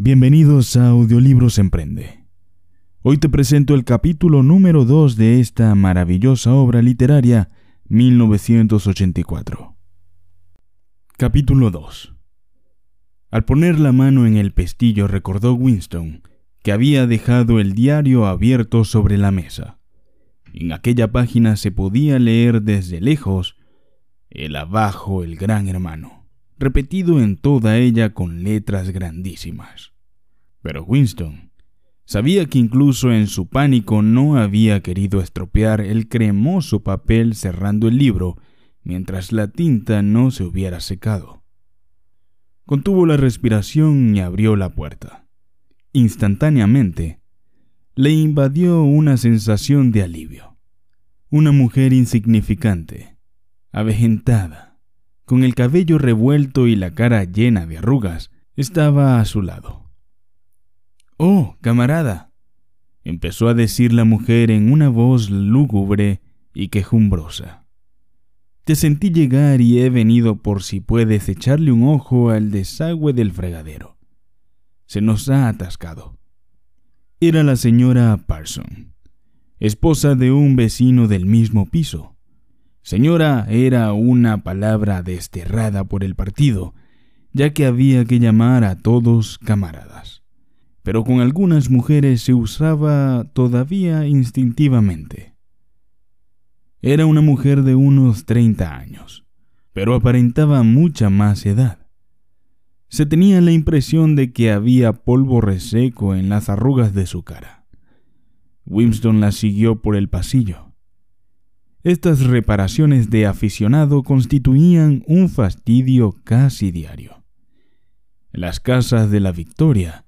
Bienvenidos a Audiolibros Emprende. Hoy te presento el capítulo número 2 de esta maravillosa obra literaria 1984. Capítulo 2. Al poner la mano en el pestillo recordó Winston que había dejado el diario abierto sobre la mesa. En aquella página se podía leer desde lejos el abajo el gran hermano repetido en toda ella con letras grandísimas. Pero Winston sabía que incluso en su pánico no había querido estropear el cremoso papel cerrando el libro mientras la tinta no se hubiera secado. Contuvo la respiración y abrió la puerta. Instantáneamente, le invadió una sensación de alivio. Una mujer insignificante, avejentada, con el cabello revuelto y la cara llena de arrugas, estaba a su lado. Oh, camarada, empezó a decir la mujer en una voz lúgubre y quejumbrosa. Te sentí llegar y he venido por si puedes echarle un ojo al desagüe del fregadero. Se nos ha atascado. Era la señora Parson, esposa de un vecino del mismo piso Señora era una palabra desterrada por el partido, ya que había que llamar a todos camaradas. Pero con algunas mujeres se usaba todavía instintivamente. Era una mujer de unos 30 años, pero aparentaba mucha más edad. Se tenía la impresión de que había polvo reseco en las arrugas de su cara. Winston la siguió por el pasillo. Estas reparaciones de aficionado constituían un fastidio casi diario. Las casas de la Victoria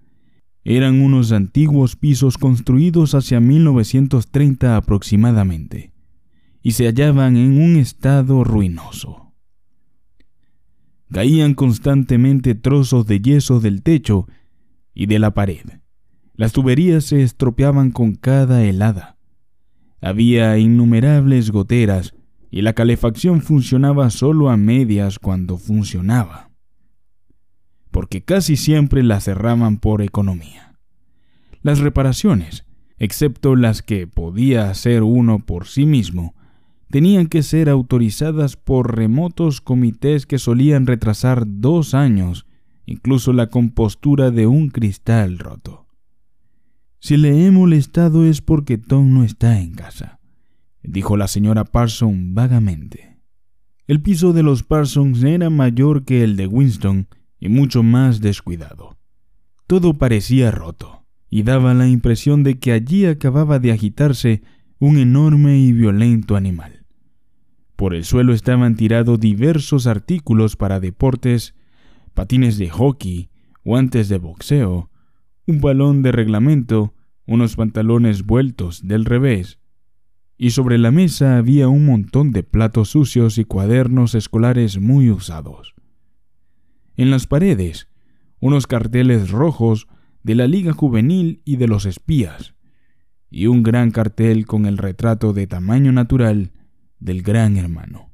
eran unos antiguos pisos construidos hacia 1930 aproximadamente y se hallaban en un estado ruinoso. Caían constantemente trozos de yeso del techo y de la pared. Las tuberías se estropeaban con cada helada había innumerables goteras y la calefacción funcionaba solo a medias cuando funcionaba, porque casi siempre la cerraban por economía. Las reparaciones, excepto las que podía hacer uno por sí mismo, tenían que ser autorizadas por remotos comités que solían retrasar dos años incluso la compostura de un cristal roto. Si le he molestado es porque Tom no está en casa, dijo la señora Parson vagamente. El piso de los Parsons era mayor que el de Winston y mucho más descuidado. Todo parecía roto, y daba la impresión de que allí acababa de agitarse un enorme y violento animal. Por el suelo estaban tirados diversos artículos para deportes, patines de hockey, guantes de boxeo, un balón de reglamento, unos pantalones vueltos del revés, y sobre la mesa había un montón de platos sucios y cuadernos escolares muy usados. En las paredes, unos carteles rojos de la Liga Juvenil y de los espías, y un gran cartel con el retrato de tamaño natural del gran hermano.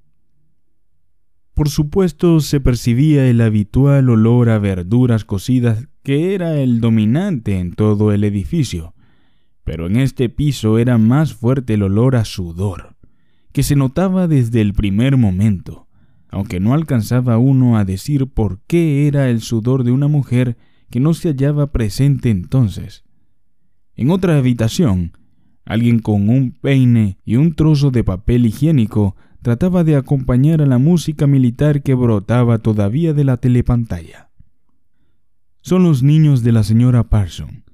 Por supuesto se percibía el habitual olor a verduras cocidas que era el dominante en todo el edificio, pero en este piso era más fuerte el olor a sudor, que se notaba desde el primer momento, aunque no alcanzaba uno a decir por qué era el sudor de una mujer que no se hallaba presente entonces. En otra habitación, alguien con un peine y un trozo de papel higiénico trataba de acompañar a la música militar que brotaba todavía de la telepantalla. Son los niños de la señora Parson,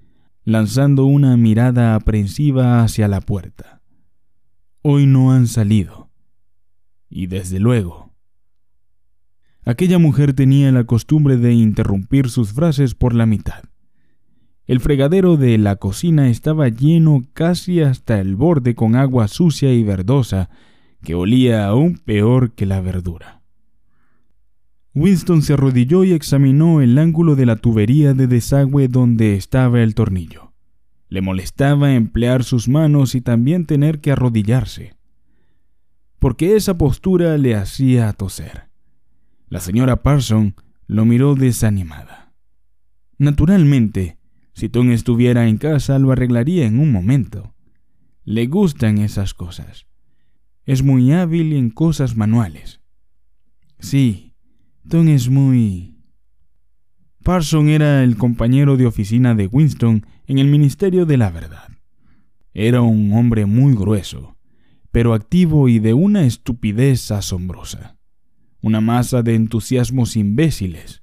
lanzando una mirada aprensiva hacia la puerta. Hoy no han salido. Y desde luego. Aquella mujer tenía la costumbre de interrumpir sus frases por la mitad. El fregadero de la cocina estaba lleno casi hasta el borde con agua sucia y verdosa que olía aún peor que la verdura. Winston se arrodilló y examinó el ángulo de la tubería de desagüe donde estaba el tornillo. Le molestaba emplear sus manos y también tener que arrodillarse, porque esa postura le hacía toser. La señora Parson lo miró desanimada. Naturalmente, si Tom estuviera en casa lo arreglaría en un momento. Le gustan esas cosas. Es muy hábil en cosas manuales. Sí, Tom es muy... Parson era el compañero de oficina de Winston en el Ministerio de la Verdad. Era un hombre muy grueso, pero activo y de una estupidez asombrosa. Una masa de entusiasmos imbéciles.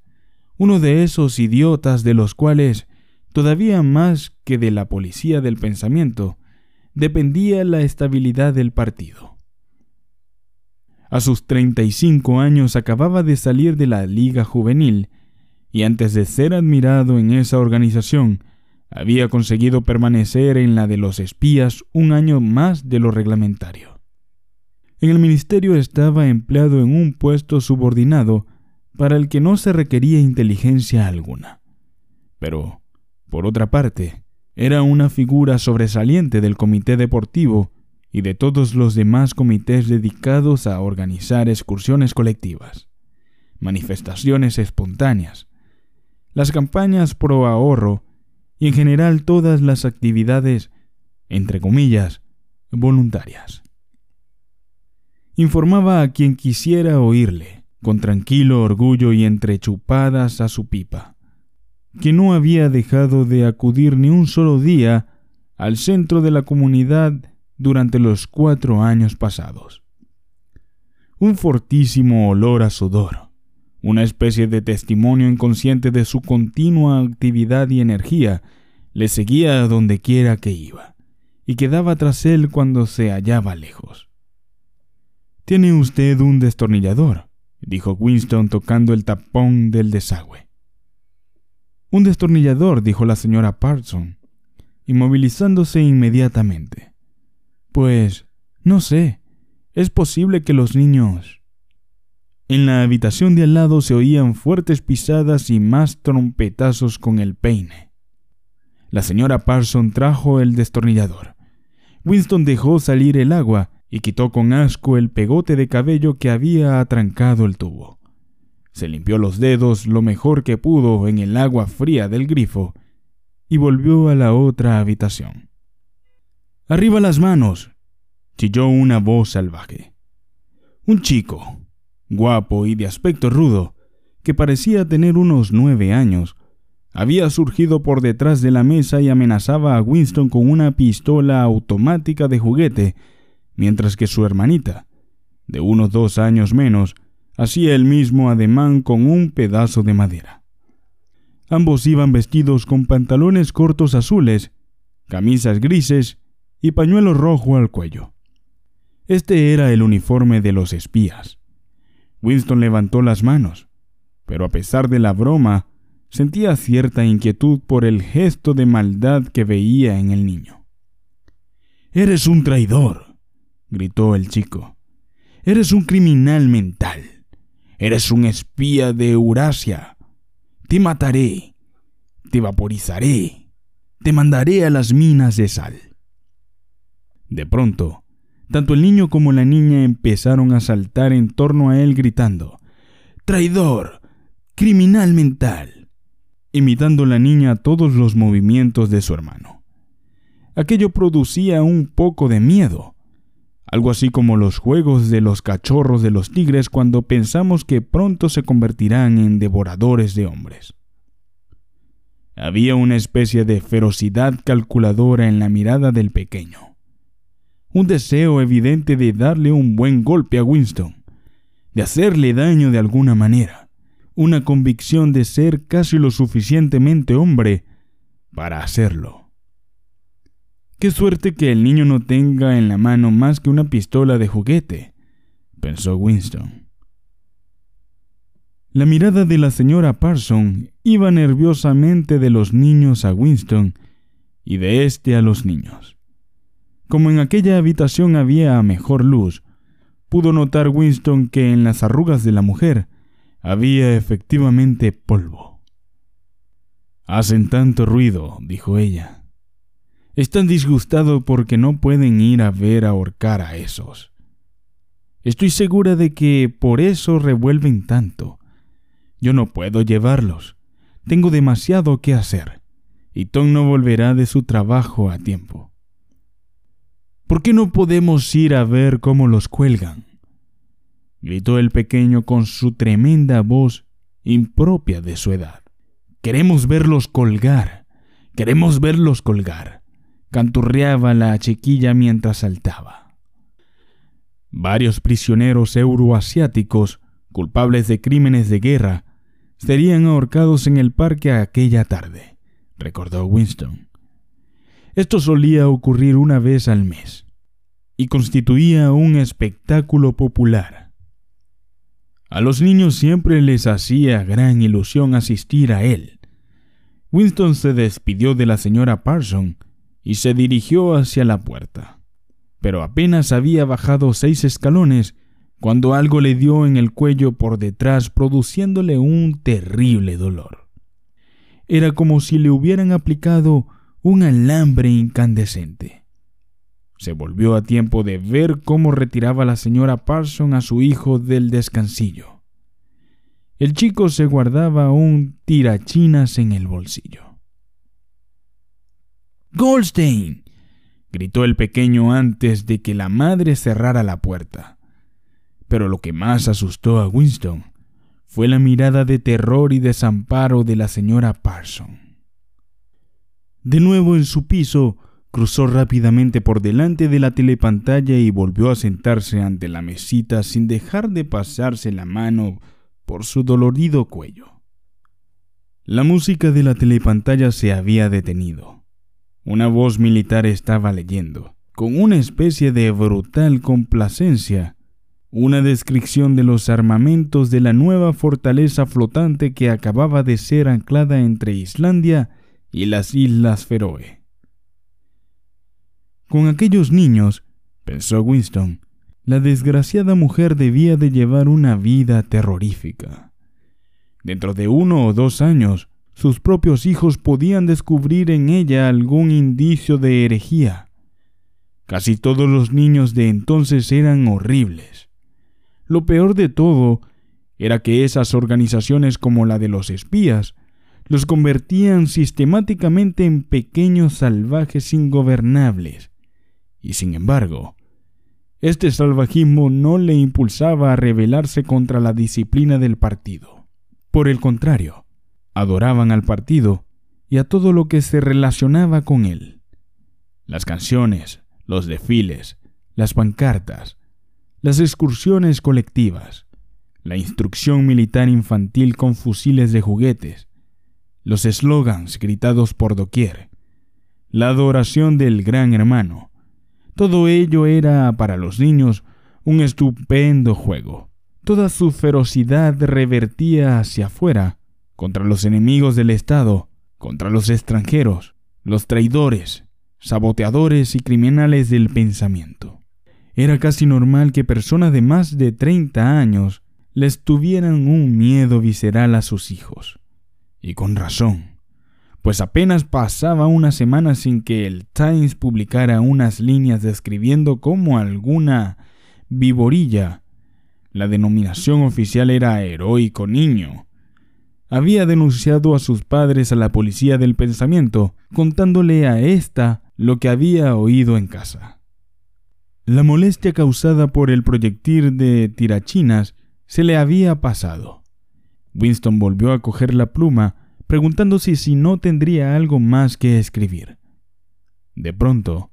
Uno de esos idiotas de los cuales, todavía más que de la policía del pensamiento, dependía la estabilidad del partido. A sus 35 años acababa de salir de la Liga Juvenil y antes de ser admirado en esa organización, había conseguido permanecer en la de los espías un año más de lo reglamentario. En el ministerio estaba empleado en un puesto subordinado para el que no se requería inteligencia alguna. Pero, por otra parte, era una figura sobresaliente del comité deportivo y de todos los demás comités dedicados a organizar excursiones colectivas, manifestaciones espontáneas, las campañas pro ahorro y en general todas las actividades, entre comillas, voluntarias. Informaba a quien quisiera oírle, con tranquilo orgullo y entrechupadas a su pipa, que no había dejado de acudir ni un solo día al centro de la comunidad durante los cuatro años pasados. Un fortísimo olor a sudor, una especie de testimonio inconsciente de su continua actividad y energía, le seguía a donde quiera que iba, y quedaba tras él cuando se hallaba lejos. Tiene usted un destornillador, dijo Winston tocando el tapón del desagüe. Un destornillador, dijo la señora Parson, inmovilizándose inmediatamente. Pues, no sé, es posible que los niños en la habitación de al lado se oían fuertes pisadas y más trompetazos con el peine. La señora Parson trajo el destornillador. Winston dejó salir el agua y quitó con asco el pegote de cabello que había atrancado el tubo. Se limpió los dedos lo mejor que pudo en el agua fría del grifo y volvió a la otra habitación. Arriba las manos, chilló una voz salvaje. Un chico, guapo y de aspecto rudo, que parecía tener unos nueve años, había surgido por detrás de la mesa y amenazaba a Winston con una pistola automática de juguete, mientras que su hermanita, de unos dos años menos, hacía el mismo ademán con un pedazo de madera. Ambos iban vestidos con pantalones cortos azules, camisas grises y pañuelo rojo al cuello. Este era el uniforme de los espías. Winston levantó las manos, pero a pesar de la broma, sentía cierta inquietud por el gesto de maldad que veía en el niño. Eres un traidor, gritó el chico. Eres un criminal mental. Eres un espía de Eurasia. Te mataré. Te vaporizaré. Te mandaré a las minas de sal. De pronto, tanto el niño como la niña empezaron a saltar en torno a él gritando Traidor. Criminal mental. imitando la niña todos los movimientos de su hermano. Aquello producía un poco de miedo, algo así como los juegos de los cachorros de los tigres cuando pensamos que pronto se convertirán en devoradores de hombres. Había una especie de ferocidad calculadora en la mirada del pequeño un deseo evidente de darle un buen golpe a Winston, de hacerle daño de alguna manera, una convicción de ser casi lo suficientemente hombre para hacerlo. Qué suerte que el niño no tenga en la mano más que una pistola de juguete, pensó Winston. La mirada de la señora Parson iba nerviosamente de los niños a Winston y de éste a los niños. Como en aquella habitación había mejor luz, pudo notar Winston que en las arrugas de la mujer había efectivamente polvo. Hacen tanto ruido, dijo ella. Están disgustados porque no pueden ir a ver ahorcar a esos. Estoy segura de que por eso revuelven tanto. Yo no puedo llevarlos. Tengo demasiado que hacer, y Tom no volverá de su trabajo a tiempo. ¿Por qué no podemos ir a ver cómo los cuelgan? gritó el pequeño con su tremenda voz impropia de su edad. Queremos verlos colgar, queremos verlos colgar, canturreaba la chiquilla mientras saltaba. Varios prisioneros euroasiáticos, culpables de crímenes de guerra, serían ahorcados en el parque aquella tarde, recordó Winston. Esto solía ocurrir una vez al mes y constituía un espectáculo popular. A los niños siempre les hacía gran ilusión asistir a él. Winston se despidió de la señora Parson y se dirigió hacia la puerta. Pero apenas había bajado seis escalones cuando algo le dio en el cuello por detrás produciéndole un terrible dolor. Era como si le hubieran aplicado un alambre incandescente. Se volvió a tiempo de ver cómo retiraba la señora Parson a su hijo del descansillo. El chico se guardaba un tirachinas en el bolsillo. Goldstein. gritó el pequeño antes de que la madre cerrara la puerta. Pero lo que más asustó a Winston fue la mirada de terror y desamparo de la señora Parson. De nuevo en su piso, cruzó rápidamente por delante de la telepantalla y volvió a sentarse ante la mesita sin dejar de pasarse la mano por su dolorido cuello. La música de la telepantalla se había detenido. Una voz militar estaba leyendo, con una especie de brutal complacencia, una descripción de los armamentos de la nueva fortaleza flotante que acababa de ser anclada entre Islandia y las Islas Feroe. Con aquellos niños, pensó Winston, la desgraciada mujer debía de llevar una vida terrorífica. Dentro de uno o dos años, sus propios hijos podían descubrir en ella algún indicio de herejía. Casi todos los niños de entonces eran horribles. Lo peor de todo era que esas organizaciones como la de los espías los convertían sistemáticamente en pequeños salvajes ingobernables. Y sin embargo, este salvajismo no le impulsaba a rebelarse contra la disciplina del partido. Por el contrario, adoraban al partido y a todo lo que se relacionaba con él. Las canciones, los desfiles, las pancartas, las excursiones colectivas, la instrucción militar infantil con fusiles de juguetes, los eslogans gritados por doquier, la adoración del gran hermano. Todo ello era para los niños un estupendo juego. Toda su ferocidad revertía hacia afuera, contra los enemigos del Estado, contra los extranjeros, los traidores, saboteadores y criminales del pensamiento. Era casi normal que personas de más de 30 años les tuvieran un miedo visceral a sus hijos. Y con razón, pues apenas pasaba una semana sin que el Times publicara unas líneas describiendo cómo alguna viborilla, la denominación oficial era heroico niño, había denunciado a sus padres a la policía del pensamiento, contándole a ésta lo que había oído en casa. La molestia causada por el proyectil de tirachinas se le había pasado. Winston volvió a coger la pluma, preguntándose si no tendría algo más que escribir. De pronto,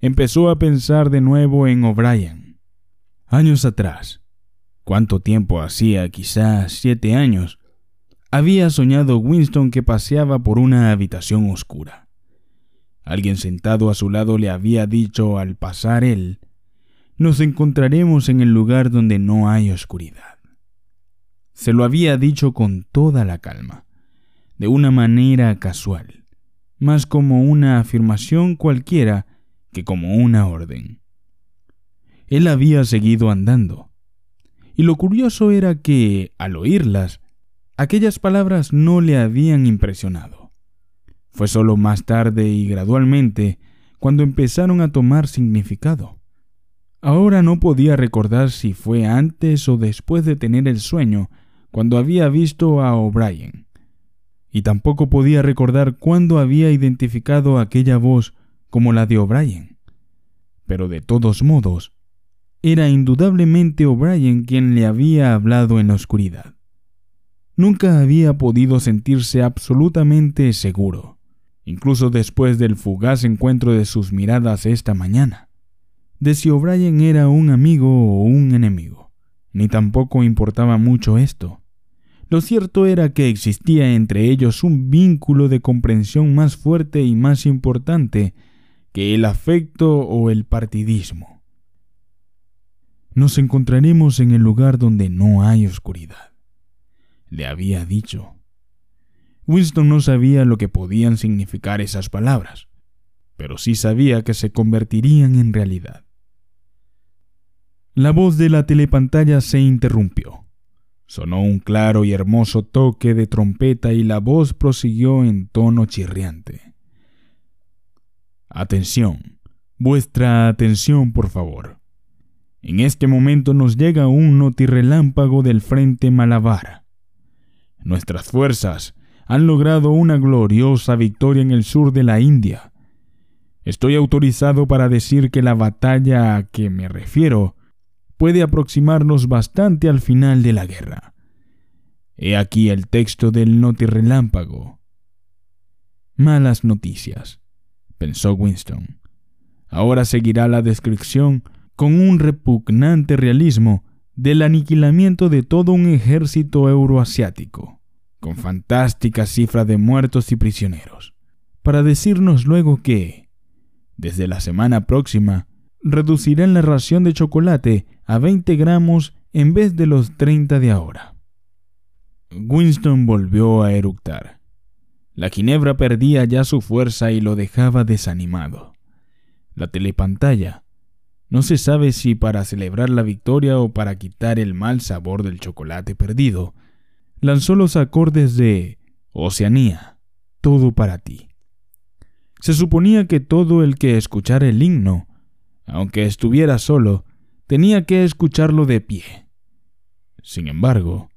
empezó a pensar de nuevo en O'Brien. Años atrás, ¿cuánto tiempo hacía? Quizás siete años. Había soñado Winston que paseaba por una habitación oscura. Alguien sentado a su lado le había dicho al pasar él nos encontraremos en el lugar donde no hay oscuridad. Se lo había dicho con toda la calma, de una manera casual, más como una afirmación cualquiera que como una orden. Él había seguido andando, y lo curioso era que, al oírlas, aquellas palabras no le habían impresionado. Fue solo más tarde y gradualmente cuando empezaron a tomar significado. Ahora no podía recordar si fue antes o después de tener el sueño cuando había visto a O'Brien. y tampoco podía recordar cuándo había identificado aquella voz como la de O'Brien. Pero de todos modos, era indudablemente O'Brien quien le había hablado en la oscuridad. Nunca había podido sentirse absolutamente seguro, incluso después del fugaz encuentro de sus miradas esta mañana, de si O'Brien era un amigo o un enemigo. Ni tampoco importaba mucho esto. Lo cierto era que existía entre ellos un vínculo de comprensión más fuerte y más importante que el afecto o el partidismo. Nos encontraremos en el lugar donde no hay oscuridad, le había dicho. Winston no sabía lo que podían significar esas palabras, pero sí sabía que se convertirían en realidad. La voz de la telepantalla se interrumpió. Sonó un claro y hermoso toque de trompeta y la voz prosiguió en tono chirriante. Atención, vuestra atención, por favor. En este momento nos llega un notirrelámpago del frente Malabar. Nuestras fuerzas han logrado una gloriosa victoria en el sur de la India. Estoy autorizado para decir que la batalla a que me refiero puede aproximarnos bastante al final de la guerra. He aquí el texto del notirrelámpago. Malas noticias, pensó Winston. Ahora seguirá la descripción con un repugnante realismo del aniquilamiento de todo un ejército euroasiático, con fantásticas cifras de muertos y prisioneros, para decirnos luego que, desde la semana próxima, reducirán la ración de chocolate a 20 gramos en vez de los 30 de ahora. Winston volvió a eructar. La ginebra perdía ya su fuerza y lo dejaba desanimado. La telepantalla, no se sabe si para celebrar la victoria o para quitar el mal sabor del chocolate perdido, lanzó los acordes de Oceanía, todo para ti. Se suponía que todo el que escuchara el himno aunque estuviera solo, tenía que escucharlo de pie. Sin embargo,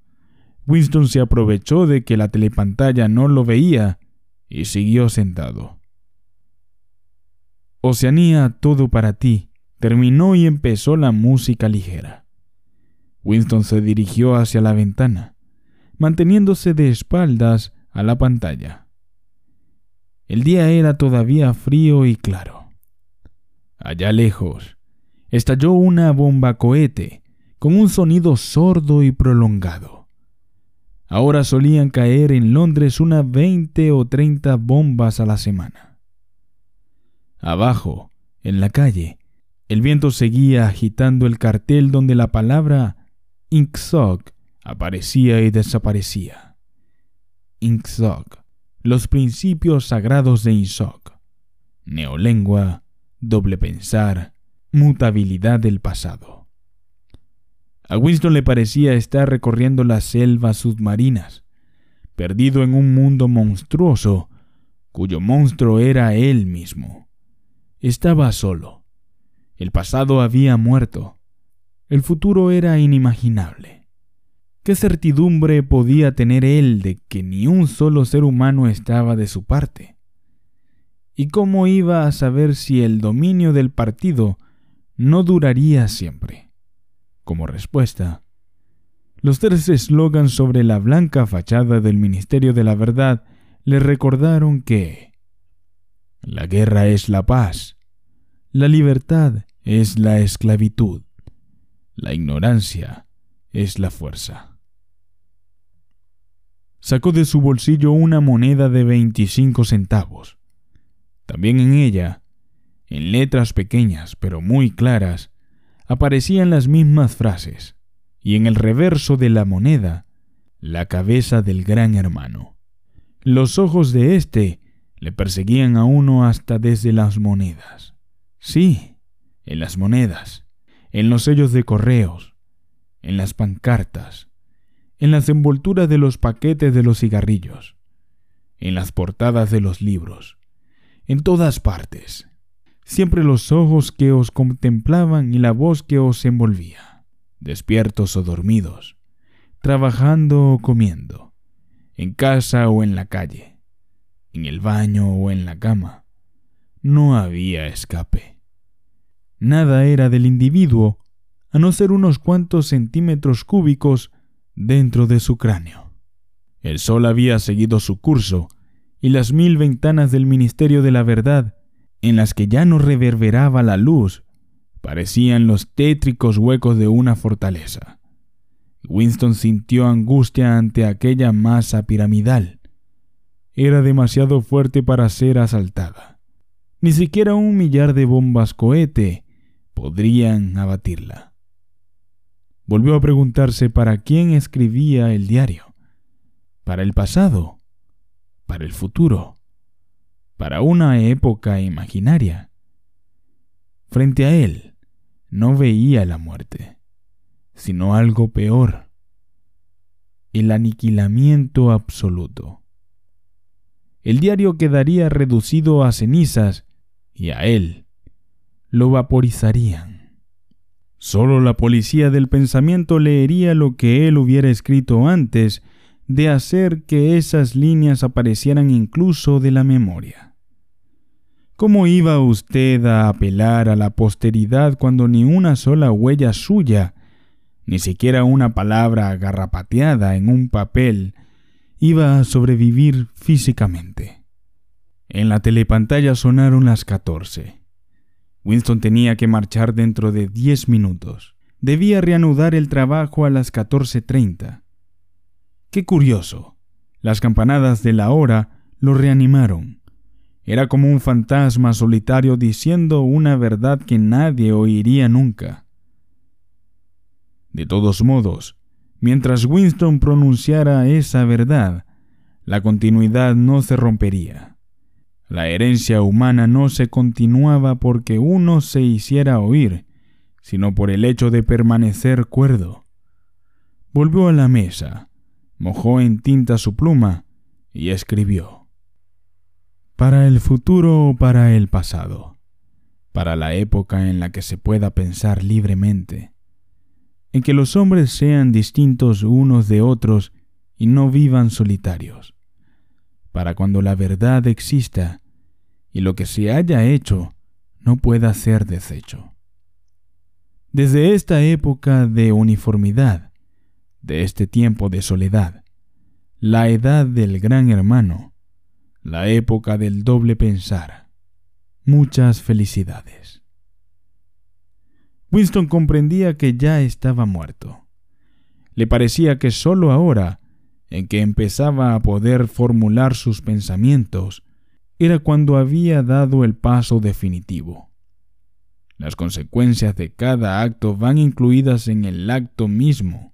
Winston se aprovechó de que la telepantalla no lo veía y siguió sentado. Oceanía, todo para ti, terminó y empezó la música ligera. Winston se dirigió hacia la ventana, manteniéndose de espaldas a la pantalla. El día era todavía frío y claro. Allá lejos, estalló una bomba cohete con un sonido sordo y prolongado. Ahora solían caer en Londres unas veinte o treinta bombas a la semana. Abajo, en la calle, el viento seguía agitando el cartel donde la palabra Inkzog aparecía y desaparecía. Inkzog, los principios sagrados de Inkzog, neolengua doble pensar, mutabilidad del pasado. A Winston le parecía estar recorriendo las selvas submarinas, perdido en un mundo monstruoso, cuyo monstruo era él mismo. Estaba solo. El pasado había muerto. El futuro era inimaginable. ¿Qué certidumbre podía tener él de que ni un solo ser humano estaba de su parte? ¿Y cómo iba a saber si el dominio del partido no duraría siempre? Como respuesta, los tres eslogans sobre la blanca fachada del Ministerio de la Verdad le recordaron que la guerra es la paz, la libertad es la esclavitud, la ignorancia es la fuerza. Sacó de su bolsillo una moneda de 25 centavos también en ella, en letras pequeñas pero muy claras, aparecían las mismas frases, y en el reverso de la moneda, la cabeza del gran hermano. Los ojos de éste le perseguían a uno hasta desde las monedas. Sí, en las monedas, en los sellos de correos, en las pancartas, en las envolturas de los paquetes de los cigarrillos, en las portadas de los libros, en todas partes. Siempre los ojos que os contemplaban y la voz que os envolvía, despiertos o dormidos, trabajando o comiendo, en casa o en la calle, en el baño o en la cama. No había escape. Nada era del individuo, a no ser unos cuantos centímetros cúbicos dentro de su cráneo. El sol había seguido su curso, y las mil ventanas del Ministerio de la Verdad, en las que ya no reverberaba la luz, parecían los tétricos huecos de una fortaleza. Winston sintió angustia ante aquella masa piramidal. Era demasiado fuerte para ser asaltada. Ni siquiera un millar de bombas cohete podrían abatirla. Volvió a preguntarse para quién escribía el diario. ¿Para el pasado? ¿Para el futuro? ¿Para una época imaginaria? Frente a él, no veía la muerte sino algo peor, el aniquilamiento absoluto. El diario quedaría reducido a cenizas y a él lo vaporizarían. Solo la policía del pensamiento leería lo que él hubiera escrito antes de hacer que esas líneas aparecieran incluso de la memoria. ¿Cómo iba usted a apelar a la posteridad cuando ni una sola huella suya ni siquiera una palabra agarrapateada en un papel iba a sobrevivir físicamente. En la telepantalla sonaron las catorce. Winston tenía que marchar dentro de diez minutos. Debía reanudar el trabajo a las catorce treinta. Qué curioso. Las campanadas de la hora lo reanimaron. Era como un fantasma solitario diciendo una verdad que nadie oiría nunca. De todos modos, mientras Winston pronunciara esa verdad, la continuidad no se rompería. La herencia humana no se continuaba porque uno se hiciera oír, sino por el hecho de permanecer cuerdo. Volvió a la mesa, mojó en tinta su pluma y escribió. Para el futuro o para el pasado, para la época en la que se pueda pensar libremente, en que los hombres sean distintos unos de otros y no vivan solitarios, para cuando la verdad exista y lo que se haya hecho no pueda ser deshecho. Desde esta época de uniformidad, de este tiempo de soledad, la edad del gran hermano, la época del doble pensar, muchas felicidades. Winston comprendía que ya estaba muerto. Le parecía que sólo ahora, en que empezaba a poder formular sus pensamientos, era cuando había dado el paso definitivo. Las consecuencias de cada acto van incluidas en el acto mismo,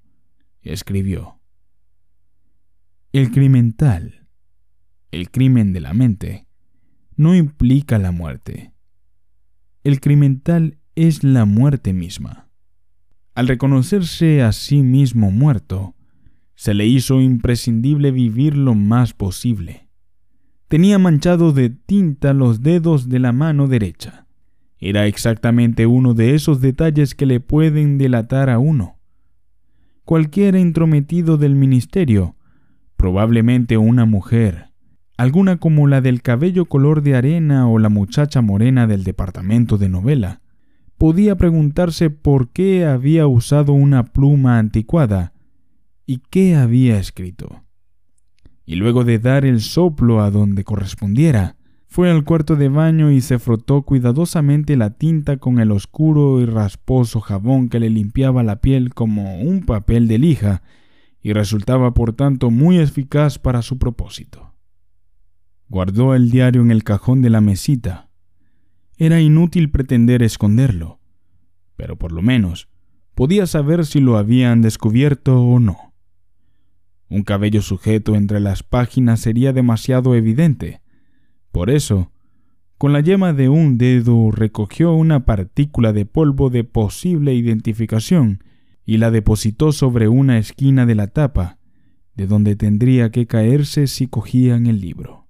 escribió. El crimental, el crimen de la mente, no implica la muerte. El crimental es la muerte misma. Al reconocerse a sí mismo muerto, se le hizo imprescindible vivir lo más posible. Tenía manchado de tinta los dedos de la mano derecha. Era exactamente uno de esos detalles que le pueden delatar a uno. Cualquier entrometido del ministerio, probablemente una mujer, alguna como la del cabello color de arena o la muchacha morena del departamento de novela, podía preguntarse por qué había usado una pluma anticuada y qué había escrito. Y luego de dar el soplo a donde correspondiera, fue al cuarto de baño y se frotó cuidadosamente la tinta con el oscuro y rasposo jabón que le limpiaba la piel como un papel de lija y resultaba por tanto muy eficaz para su propósito. Guardó el diario en el cajón de la mesita era inútil pretender esconderlo, pero por lo menos podía saber si lo habían descubierto o no. Un cabello sujeto entre las páginas sería demasiado evidente. Por eso, con la yema de un dedo recogió una partícula de polvo de posible identificación y la depositó sobre una esquina de la tapa, de donde tendría que caerse si cogían el libro.